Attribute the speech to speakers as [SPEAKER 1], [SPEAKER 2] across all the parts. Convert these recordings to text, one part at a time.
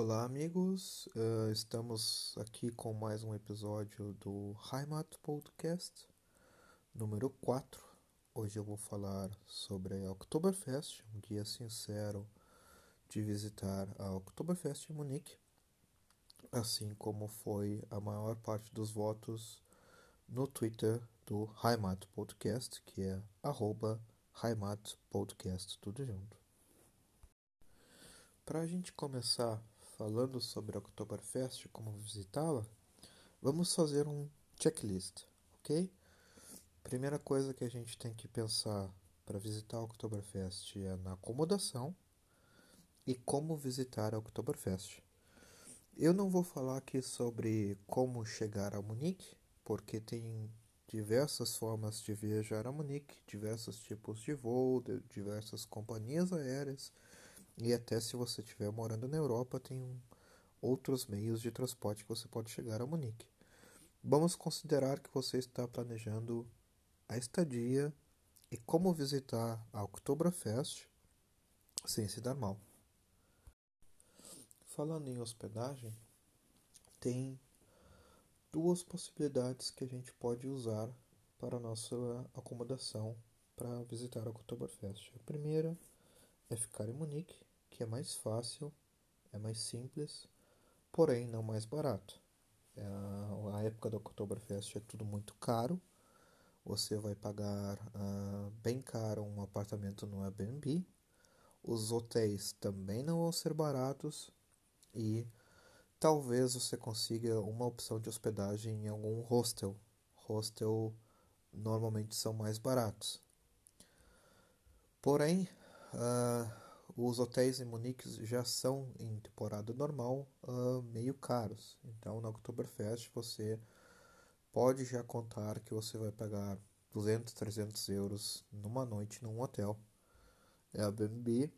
[SPEAKER 1] Olá, amigos. Uh, estamos aqui com mais um episódio do Heimat Podcast, número 4. Hoje eu vou falar sobre a Oktoberfest, um guia sincero de visitar a Oktoberfest em Munique, assim como foi a maior parte dos votos no Twitter do Heimat Podcast, que é arroba Heimat Podcast, tudo junto. Para a gente começar falando sobre a Oktoberfest, como visitá-la, vamos fazer um checklist, ok? Primeira coisa que a gente tem que pensar para visitar a Oktoberfest é na acomodação e como visitar a Oktoberfest. Eu não vou falar aqui sobre como chegar a Munique, porque tem diversas formas de viajar a Munique, diversos tipos de voo, diversas companhias aéreas e até se você estiver morando na Europa, tem um, outros meios de transporte que você pode chegar a Munique. Vamos considerar que você está planejando a estadia e como visitar a Oktoberfest sem se dar mal. Falando em hospedagem, tem duas possibilidades que a gente pode usar para a nossa acomodação para visitar a Oktoberfest. A primeira é ficar em Munique que é mais fácil, é mais simples, porém não mais barato. É a, época do Oktoberfest é tudo muito caro. Você vai pagar uh, bem caro um apartamento no Airbnb. Os hotéis também não vão ser baratos e talvez você consiga uma opção de hospedagem em algum hostel. Hostel normalmente são mais baratos. Porém, uh, os hotéis em Munique já são, em temporada normal, uh, meio caros. Então, na Oktoberfest, você pode já contar que você vai pagar 200, 300 euros numa noite num hotel. Airbnb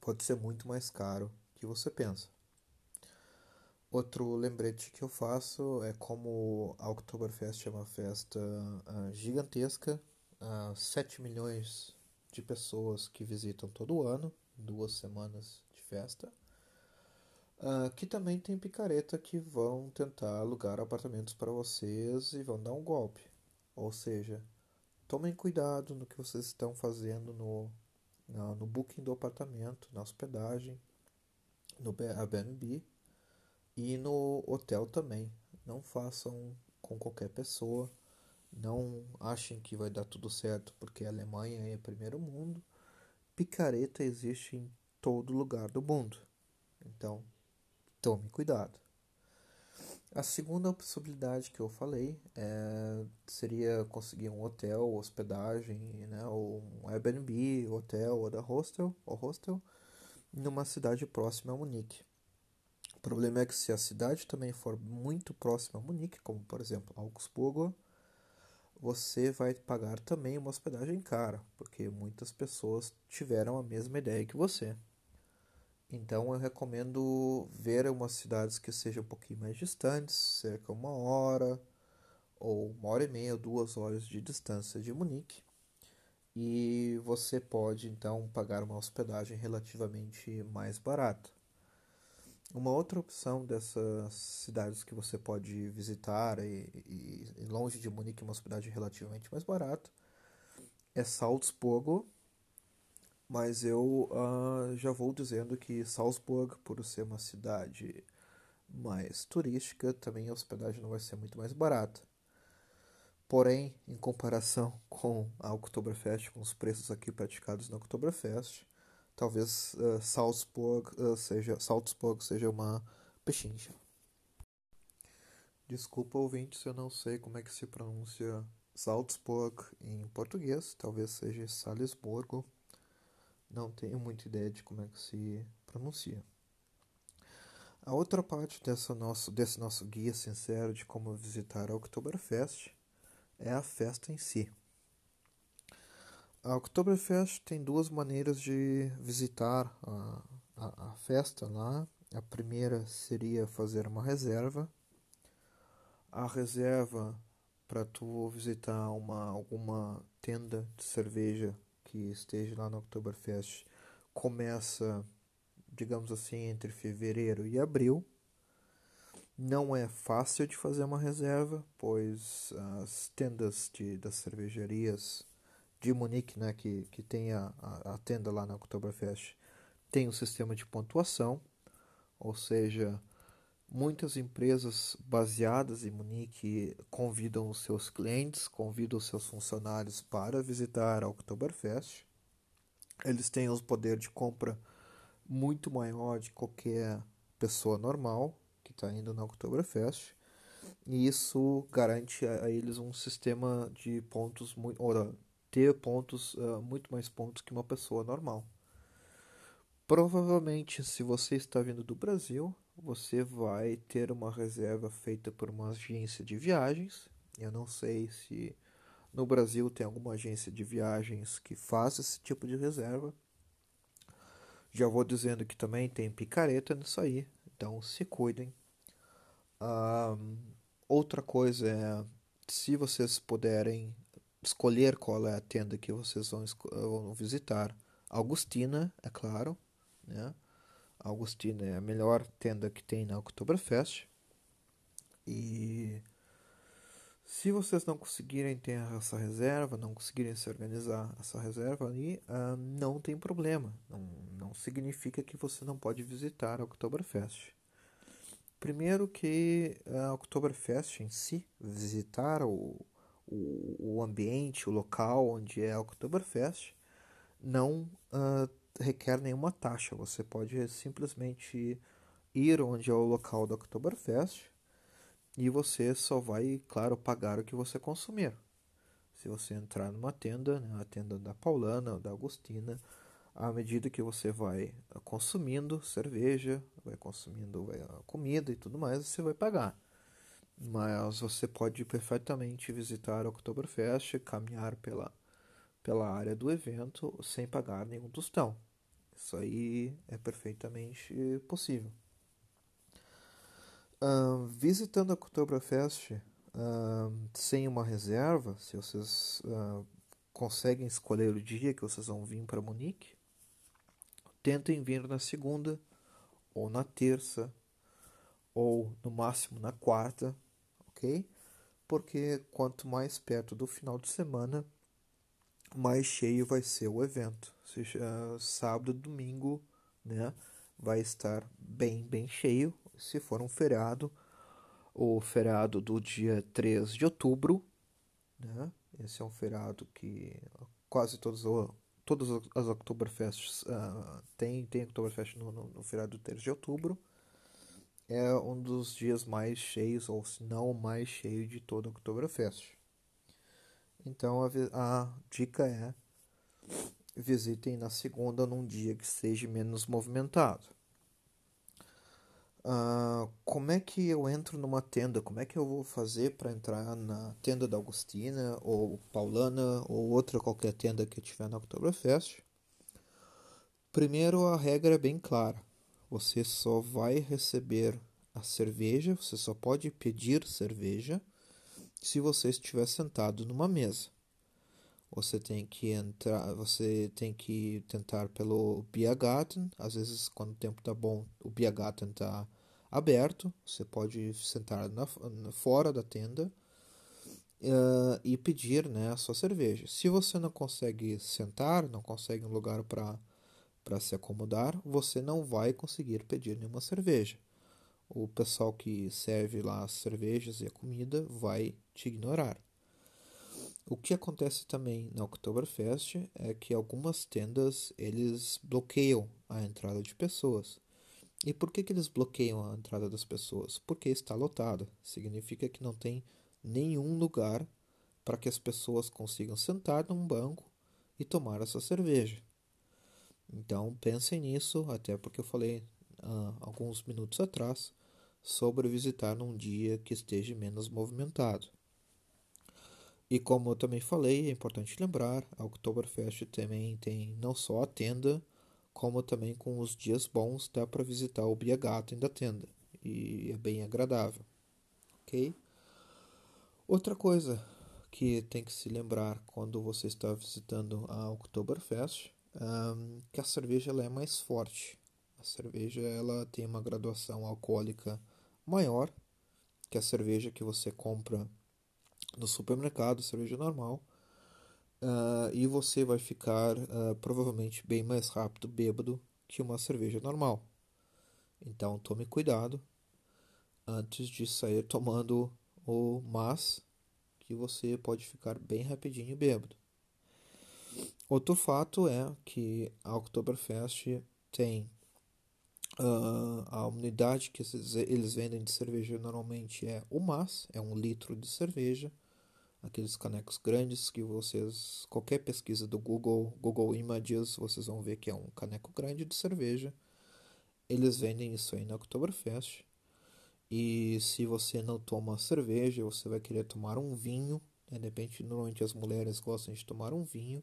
[SPEAKER 1] pode ser muito mais caro que você pensa. Outro lembrete que eu faço é como a Oktoberfest é uma festa uh, gigantesca, uh, 7 milhões de pessoas que visitam todo ano duas semanas de festa. Uh, que também tem picareta que vão tentar alugar apartamentos para vocês e vão dar um golpe. Ou seja, tomem cuidado no que vocês estão fazendo no, no, no booking do apartamento, na hospedagem, no Airbnb e no hotel também. Não façam com qualquer pessoa. Não achem que vai dar tudo certo porque a Alemanha é primeiro mundo picareta existe em todo lugar do mundo. Então, tome cuidado. A segunda possibilidade que eu falei é, seria conseguir um hotel, hospedagem, né, ou um Airbnb, hotel ou da hostel, ou hostel, numa cidade próxima a Munique. O problema é que se a cidade também for muito próxima a Munique, como por exemplo Augsburgo, você vai pagar também uma hospedagem cara, porque muitas pessoas tiveram a mesma ideia que você. Então eu recomendo ver umas cidades que sejam um pouquinho mais distantes, cerca de uma hora ou uma hora e meia, duas horas de distância de Munique. E você pode então pagar uma hospedagem relativamente mais barata. Uma outra opção dessas cidades que você pode visitar e, e, e longe de Munique, uma cidade relativamente mais barata, é Salzburgo. Mas eu uh, já vou dizendo que Salzburg, por ser uma cidade mais turística, também a hospedagem não vai ser muito mais barata. Porém, em comparação com a Oktoberfest, com os preços aqui praticados na Oktoberfest, talvez uh, Salzburg, uh, seja, Salzburg seja uma pechincha. Desculpa, ouvinte, se eu não sei como é que se pronuncia Salzburg em português. Talvez seja Salisburgo. Não tenho muita ideia de como é que se pronuncia. A outra parte dessa nosso, desse nosso guia sincero de como visitar a Oktoberfest é a festa em si. A Oktoberfest tem duas maneiras de visitar a, a, a, festa lá. A primeira seria fazer uma reserva. A reserva para tu visitar uma, alguma tenda de cerveja que esteja lá na Oktoberfest começa digamos assim, entre fevereiro e abril. Não é fácil de fazer uma reserva, pois as tendas de, das cervejarias de Munique, né, que, que tem a, a, tenda lá na Oktoberfest, tem um sistema de pontuação, ou seja, muitas empresas baseadas em Munique convidam os seus clientes, convidam os seus funcionários para visitar a Oktoberfest. Eles têm o poder de compra muito maior de qualquer pessoa normal que está indo na Oktoberfest. E isso garante a, eles um sistema de pontos muito, ou ter pontos uh, muito mais pontos que uma pessoa normal. Provavelmente, se você está vindo do Brasil, você vai ter uma reserva feita por uma agência de viagens. Eu não sei se no Brasil tem alguma agência de viagens que faz esse tipo de reserva. Já vou dizendo que também tem picareta nisso aí, então se cuidem. Um, outra coisa é, se vocês puderem escolher qual é a tenda que vocês vão, vão visitar, Augustina, é claro, né? Augustina é a melhor tenda que tem na Oktoberfest. E se vocês não conseguirem ter essa reserva, não conseguirem se organizar essa reserva ali, uh, não tem problema. Não, não significa que você não pode visitar a Oktoberfest. Primeiro que a Oktoberfest em si, visitar o, o, o ambiente, o local onde é a Oktoberfest, não uh, requer nenhuma taxa. Você pode simplesmente ir onde é o local do Oktoberfest e você só vai, claro, pagar o que você consumir. Se você entrar numa tenda, né, a tenda da Paulana ou da Agostina, à medida que você vai consumindo cerveja, vai consumindo comida e tudo mais, você vai pagar. Mas você pode perfeitamente visitar o Oktoberfest, caminhar pela, pela área do evento sem pagar nenhum tostão. Isso aí é perfeitamente possível. Visitando a Oktoberfest sem uma reserva, se vocês uh, conseguem escolher o dia que vocês vão vir para Munique, tentem vir na segunda ou na terça ou no máximo na quarta, Porque quanto mais perto do final de semana, mais cheio vai ser o evento. Seja, sábado, domingo, né? Vai estar bem, bem cheio. Se for um feriado, o feriado do dia 3 de outubro, né? Esse é um feriado que quase todos todas as Oktoberfests uh, tem, tem Oktoberfest no, no, no feriado 3 de outubro. É um dos dias mais cheios, ou se não o mais cheio de toda a Oktoberfest. Então a, a dica é visitem na segunda num dia que seja menos movimentado. Uh, como é que eu entro numa tenda? Como é que eu vou fazer para entrar na tenda da Augustina ou Paulana ou outra qualquer tenda que tiver na Oktoberfest? Primeiro, a regra é bem clara. Você só vai receber a cerveja, você só pode pedir cerveja se você estiver sentado numa mesa. Você tem que entrar, você tem que tentar pelo Biergarten. Às vezes, quando o tempo tá bom, o Biergarten tá aberto. Você pode sentar na, na fora da tenda uh, e pedir né, a sua cerveja. Se você não consegue sentar, não consegue um lugar para para se acomodar, você não vai conseguir pedir nenhuma cerveja. O pessoal que serve lá as cervejas e a comida vai te ignorar. O que acontece também na Oktoberfest é que algumas tendas eles bloqueiam a entrada de pessoas. E por que, que eles bloqueiam a entrada das pessoas? Porque está lotada. Significa que não tem nenhum lugar para que as pessoas consigam sentar num banco e tomar essa cerveja. Então pensem nisso, até porque eu falei uh, alguns minutos atrás sobre visitar num dia que esteja menos movimentado. E como eu também falei, é importante lembrar, a Oktoberfest também tem não só a tenda, como também com os dias bons dá para visitar o Biergarten da tenda. E é bem agradável. Ok? Outra coisa que tem que se lembrar quando você está visitando a Oktoberfest um, que a cerveja ela é mais forte. A cerveja ela tem uma graduação alcoólica maior que a cerveja que você compra no supermercado, cerveja normal. Uh, e você vai ficar uh, provavelmente bem mais rápido bêbado que uma cerveja normal. Então tome cuidado antes de sair tomando o mas que você pode ficar bem rapidinho bêbado. Outro fato é que a Oktoberfest tem uh, a unidade que eles vendem de cerveja normalmente é o mas, é um litro de cerveja, aqueles canecos grandes que vocês, qualquer pesquisa do Google, Google Images, vocês vão ver que é um caneco grande de cerveja. Eles vendem isso aí na Oktoberfest. E se você não toma cerveja, você vai querer tomar um vinho. Né? De normalmente as mulheres gostam de tomar um vinho.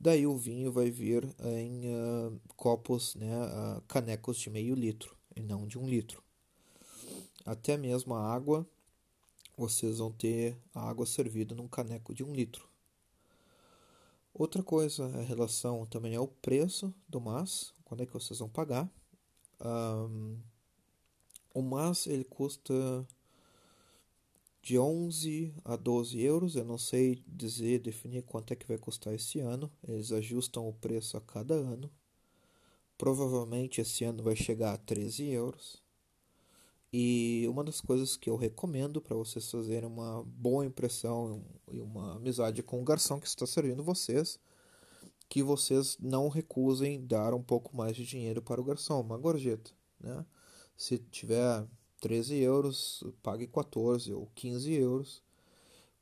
[SPEAKER 1] Daí o vinho vai vir em uh, copos, né, uh, canecos de meio litro e não de um litro. Até mesmo a água, vocês vão ter a água servida num caneco de um litro. Outra coisa, a relação também é o preço do mas, quando é que vocês vão pagar. Um, o mas ele custa de 11 a 12 euros. Eu não sei dizer, definir quanto é que vai custar esse ano. Eles ajustam o preço a cada ano. Provavelmente esse ano vai chegar a 13 euros. E uma das coisas que eu recomendo para vocês fazerem uma boa impressão e uma amizade com o garçom que está servindo vocês, que vocês não recusem dar um pouco mais de dinheiro para o garçom, uma gorjeta, né? Se tiver 13 euros, pague 14 ou 15 euros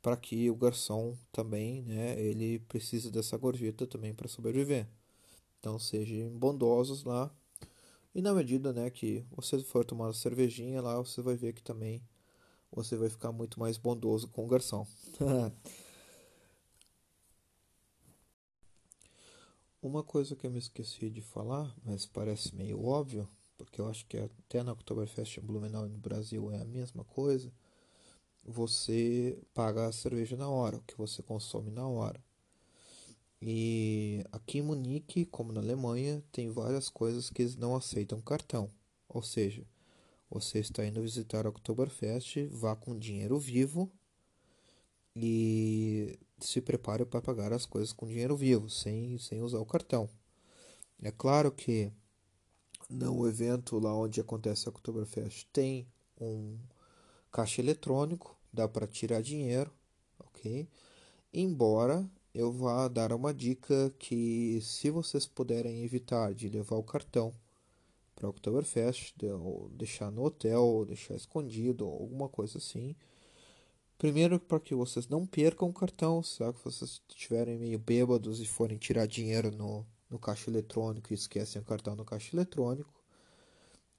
[SPEAKER 1] para que o garçom também, né, ele precisa dessa gorjeta também para sobreviver. Então sejam bondosos lá. E na medida, né, que você for tomar uma cervejinha lá, você vai ver que também você vai ficar muito mais bondoso com o garçom. Uma coisa que eu me esqueci de falar, mas parece meio óbvio, porque eu acho que até na Oktoberfest Blumenau no Brasil é a mesma coisa, você paga a cerveja na hora, o que você consome na hora. E aqui em Munique, como na Alemanha, tem várias coisas que eles não aceitam cartão. Ou seja, você está indo visitar a Oktoberfest, vá com dinheiro vivo e se prepare para pagar as coisas com dinheiro vivo, sem, sem usar o cartão. É claro que no evento lá onde acontece a Oktoberfest tem um caixa eletrônico, dá para tirar dinheiro, ok? Embora eu vá dar uma dica que se vocês puderem evitar de levar o cartão para Oktoberfest, deixar no hotel, deixar escondido, alguma coisa assim. Primeiro, para que vocês não percam o cartão, se vocês estiverem meio bêbados e forem tirar dinheiro no, no caixa eletrônico e esquecem o cartão no caixa eletrônico.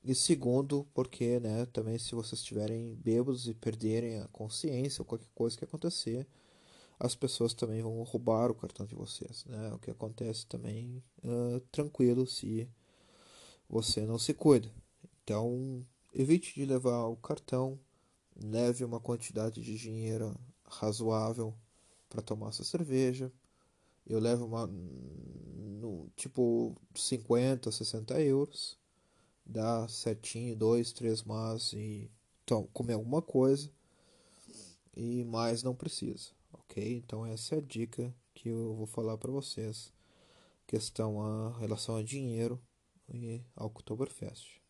[SPEAKER 1] E segundo, porque né, também se vocês estiverem bêbados e perderem a consciência ou qualquer coisa que acontecer, as pessoas também vão roubar o cartão de vocês. Né? O que acontece também uh, tranquilo se você não se cuida. Então, evite de levar o cartão, leve uma quantidade de dinheiro razoável para tomar sua cerveja eu levo uma no, tipo 50, 60 euros, dá certinho, dois, três mas e então, comer alguma coisa e mais não precisa, ok? Então essa é a dica que eu vou falar para vocês, questão a relação a dinheiro e ao Oktoberfest.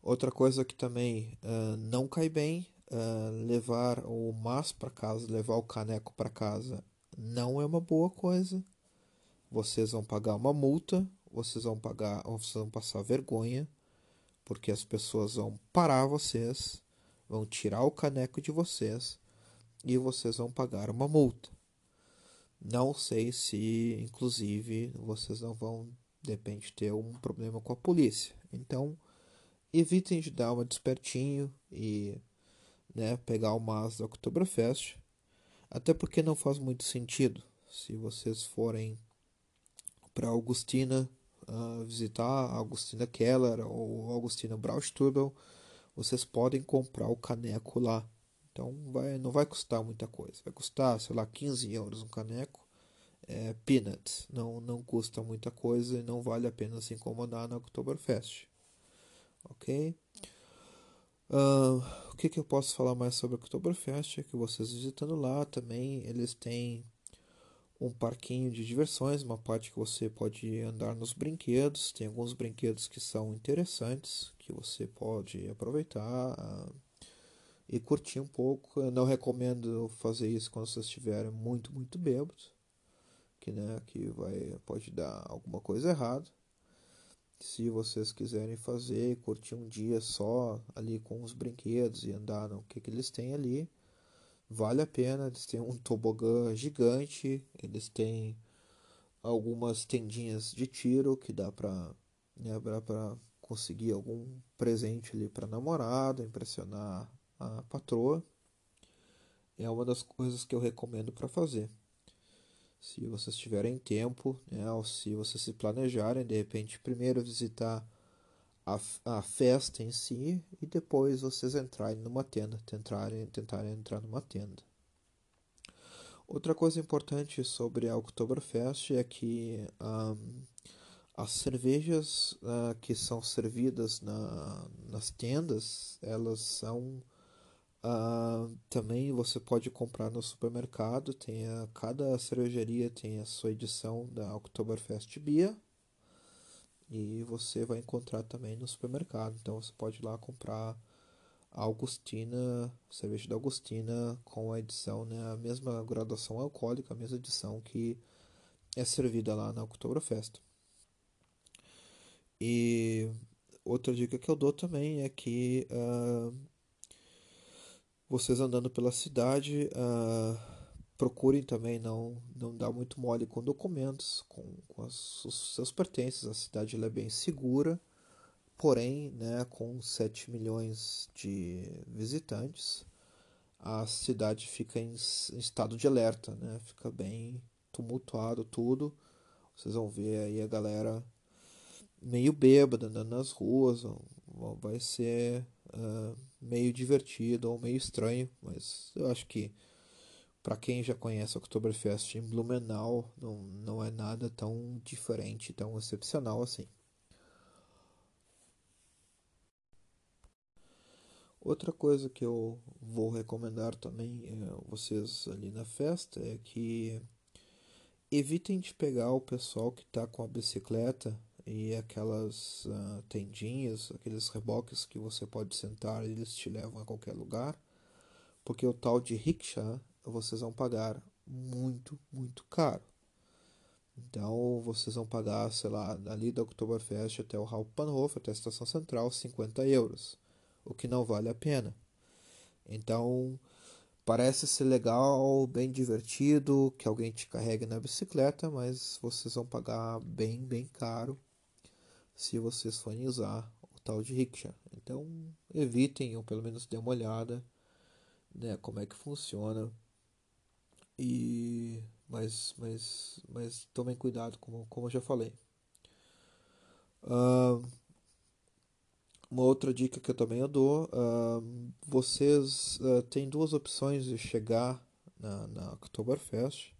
[SPEAKER 1] Outra coisa que também uh, não cai bem, uh, levar o mas para casa, levar o caneco para casa não é uma boa coisa. Vocês vão pagar uma multa, vocês vão pagar, vocês vão passar vergonha, porque as pessoas vão parar vocês, vão tirar o caneco de vocês e vocês vão pagar uma multa. Não sei se, inclusive, vocês não vão, de repente, ter um problema com a polícia. Então, evitem de dar uma despertinho e né, pegar o mas da Oktoberfest até porque não faz muito sentido. Se vocês forem para Augustina uh, visitar Augustina Keller ou Augustina Braustubel, vocês podem comprar o caneco lá. Então vai, não vai custar muita coisa. Vai custar, sei lá, 15 euros um caneco. é peanuts, não, não custa muita coisa e não vale a pena se incomodar na Oktoberfest. Ok? Uh, o que, que eu posso falar mais sobre a Oktoberfest? É que vocês visitando lá também, eles têm um parquinho de diversões, uma parte que você pode andar nos brinquedos. Tem alguns brinquedos que são interessantes, que você pode aproveitar uh, e curtir um pouco. Eu não recomendo fazer isso quando vocês estiverem muito, muito bêbados, que, né, que vai, pode dar alguma coisa errada. Se vocês quiserem fazer, curtir um dia só ali com os brinquedos e andar no que, que eles têm ali, vale a pena. Eles têm um tobogã gigante, eles têm algumas tendinhas de tiro que dá para né, para conseguir algum presente ali para namorada, impressionar a patroa. É uma das coisas que eu recomendo para fazer. Se vocês tiverem tempo, né, ou se vocês se planejarem, de repente primeiro visitar a, a festa em si e depois vocês entrarem numa tenda, tentarem, tentarem entrar numa tenda. Outra coisa importante sobre a Oktoberfest é que um, as cervejas uh, que são servidas na, nas tendas, elas são uh, também você pode comprar no supermercado. Tem a, cada cervejaria tem a sua edição da Oktoberfest Beer e você vai encontrar também no supermercado. Então você pode ir lá comprar a Augustina, cerveja da Augustina com a edição, né, a mesma graduação alcoólica, a mesma edição que é servida lá na Oktoberfest. E outra dica que eu dou também é que uh, vocês andando pela cidade, uh, procurem também não, não dar muito mole com documentos, com, com as, os seus pertences. A cidade é bem segura, porém, né, com 7 milhões de visitantes, a cidade fica em, em estado de alerta, né, fica bem tumultuado tudo. Vocês vão ver aí a galera meio bêbada andando nas ruas, vai ser uh, meio divertido ou meio estranho, mas eu acho que para quem já conhece Oktoberfest em Blumenau, não, não é nada tão diferente, tão excepcional assim. Outra coisa que eu vou recomendar também é vocês ali na festa é que evitem de pegar o pessoal que está com a bicicleta e aquelas uh, tendinhas, aqueles reboques que você pode sentar eles te levam a qualquer lugar, porque o tal de rickshaw vocês vão pagar muito, muito caro. Então vocês vão pagar, sei lá, ali da Oktoberfest até o Hauptbahnhof, até a estação central, 50 euros, o que não vale a pena. Então parece ser legal, bem divertido, que alguém te carregue na bicicleta, mas vocês vão pagar bem, bem caro se vocês forem usar o tal de rickshaw. Então evitem ou pelo menos dê uma olhada, né, como é que funciona. E mas mas mas tomem cuidado como como eu já falei. Uh, uma outra dica que eu também dou uh, vocês uh, têm duas opções de chegar na, na Oktoberfest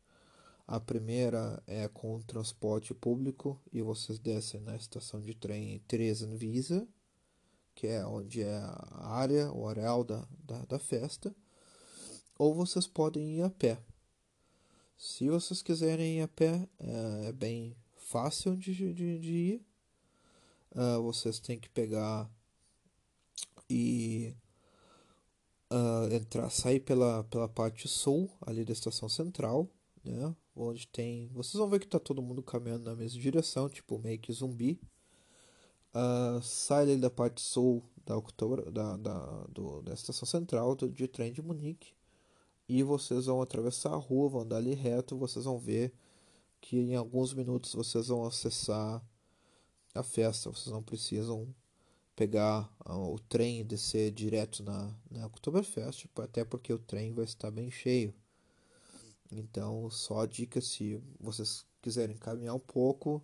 [SPEAKER 1] a primeira é com transporte público e vocês descem na estação de trem Visa que é onde é a área, o areal da, da, da festa, ou vocês podem ir a pé. Se vocês quiserem ir a pé, é, é bem fácil de, de, de ir. Uh, vocês têm que pegar e uh, entrar, sair pela, pela parte sul ali da estação central, né? Onde tem. Vocês vão ver que tá todo mundo caminhando na mesma direção, tipo meio que zumbi. Uh, sai ali da parte sul da, October, da, da, do, da estação central do, de trem de Munique e vocês vão atravessar a rua, vão andar ali reto, vocês vão ver que em alguns minutos vocês vão acessar a festa, vocês não precisam pegar ah, o trem e descer direto na, na Oktoberfest, até porque o trem vai estar bem cheio. Então, só a dica se vocês quiserem caminhar um pouco,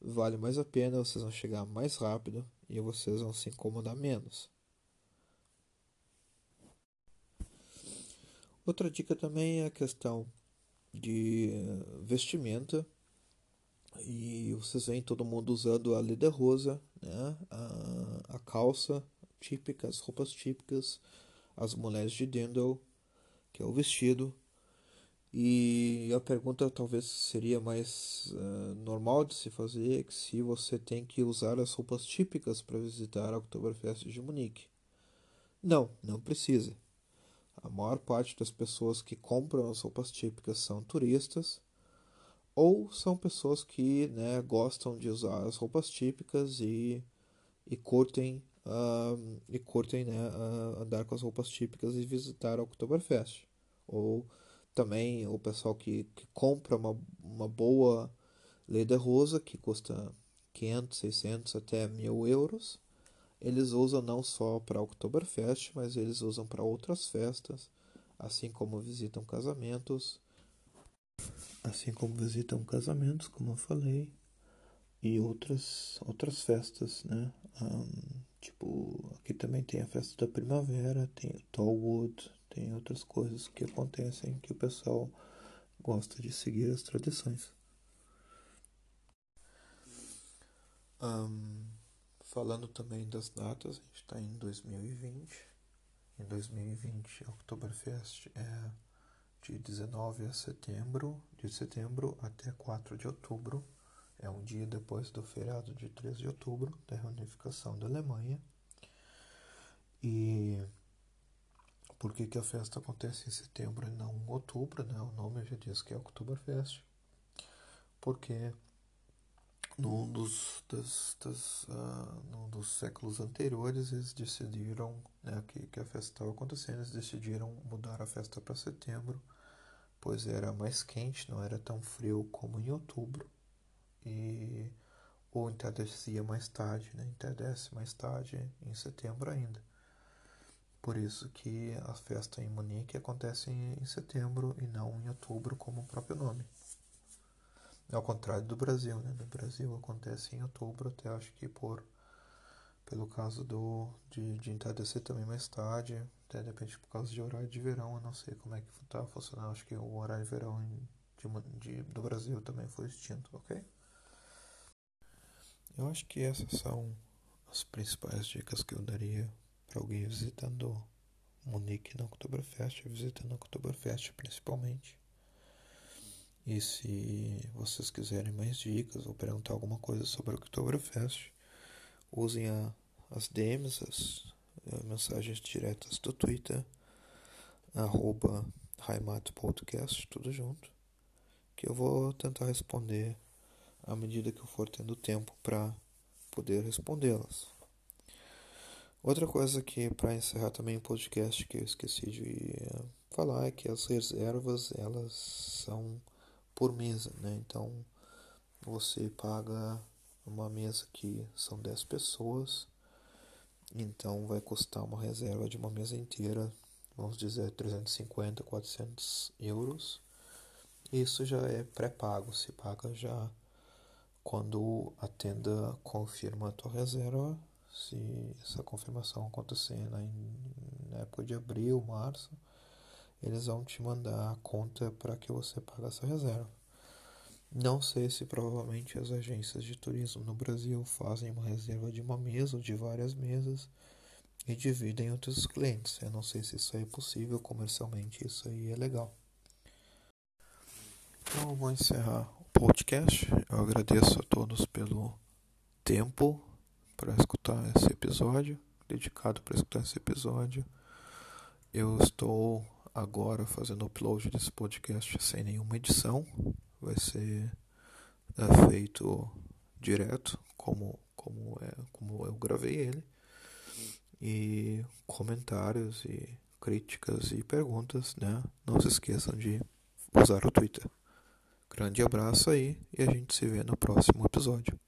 [SPEAKER 1] vale mais a pena, vocês vão chegar mais rápido e vocês vão se incomodar menos. Outra dica também é a questão de vestimenta e vocês veem todo mundo usando a lida rosa, né? a, a calça típica, as roupas típicas, as mulheres de Dendel, que é o vestido. E a pergunta talvez seria mais uh, normal de se fazer que se você tem que usar as roupas típicas para visitar a Oktoberfest de Munique. Não, não precisa. A maior parte das pessoas que compram as roupas típicas são turistas ou são pessoas que né, gostam de usar as roupas típicas e, e curtem, uh, e curtem né, uh, andar com as roupas típicas e visitar a Oktoberfest. Ou também o pessoal que, que compra uma, uma boa rosa que custa 500, 600 até 1000 euros. Eles usam não só para Oktoberfest, mas eles usam para outras festas, assim como visitam casamentos assim como visitam casamentos, como eu falei, e outras outras festas, né? Um, tipo, aqui também tem a festa da primavera, tem o Tollwood, tem outras coisas que acontecem que o pessoal gosta de seguir as tradições. Um, falando também das datas, a gente está em 2020. Em 2020, Oktoberfest é de 19 a setembro, de setembro até 4 de outubro. É um dia depois do feriado de 3 de outubro, da reunificação da Alemanha. E por que, que a festa acontece em setembro e não em outubro? Né? O nome já diz que é Oktoberfest. Porque num dos, das, das, uh, num dos séculos anteriores eles decidiram né, que, que a festa estava acontecendo, eles decidiram mudar a festa para setembro, pois era mais quente, não era tão frio como em outubro, e ou entardecia mais tarde, né, entardece mais tarde em setembro ainda. Por isso que a festa em Munique acontece em setembro e não em outubro, como o próprio nome. Ao contrário do Brasil, né? No Brasil acontece em outubro, até acho que por pelo caso do de, de entardecer também mais tarde, até de repente por causa de horário de verão, eu não sei como é que tá funcionando, acho que o horário de verão de, de, do Brasil também foi extinto, ok? Eu acho que essas são as principais dicas que eu daria para alguém visitando Munique na Oktoberfest, visitando a Oktoberfest principalmente. E se vocês quiserem mais dicas ou perguntar alguma coisa sobre o Oktoberfest, usem a, as DMs, as, as, mensagens diretas do Twitter, arroba Podcast, tudo junto, que eu vou tentar responder à medida que eu for tendo tempo para poder respondê-las. Outra coisa que, para encerrar também o podcast, que eu esqueci de falar, é que as reservas, elas são por mesa, né? Então você paga uma mesa que são 10 pessoas, então vai custar uma reserva de uma mesa inteira, vamos dizer 350, 400 euros. Isso já é pré-pago, se paga já quando a tenda confirma a tua reserva, se essa confirmação acontecer na, na época de abril, março, eles vão te mandar a conta para que você pague essa reserva. Não sei se provavelmente as agências de turismo no Brasil fazem uma reserva de uma mesa ou de várias mesas e dividem entre os clientes. Eu não sei se isso é possível comercialmente, isso aí é legal. Então eu vou encerrar o podcast. Eu agradeço a todos pelo tempo para escutar esse episódio, dedicado para escutar esse episódio. Eu estou agora fazendo upload desse podcast sem nenhuma edição. Vai ser é, feito direto, como, como, é, como eu gravei ele. E comentários e críticas e perguntas, né? Não se esqueçam de usar o Twitter. Grande abraço aí e a gente se vê no próximo episódio.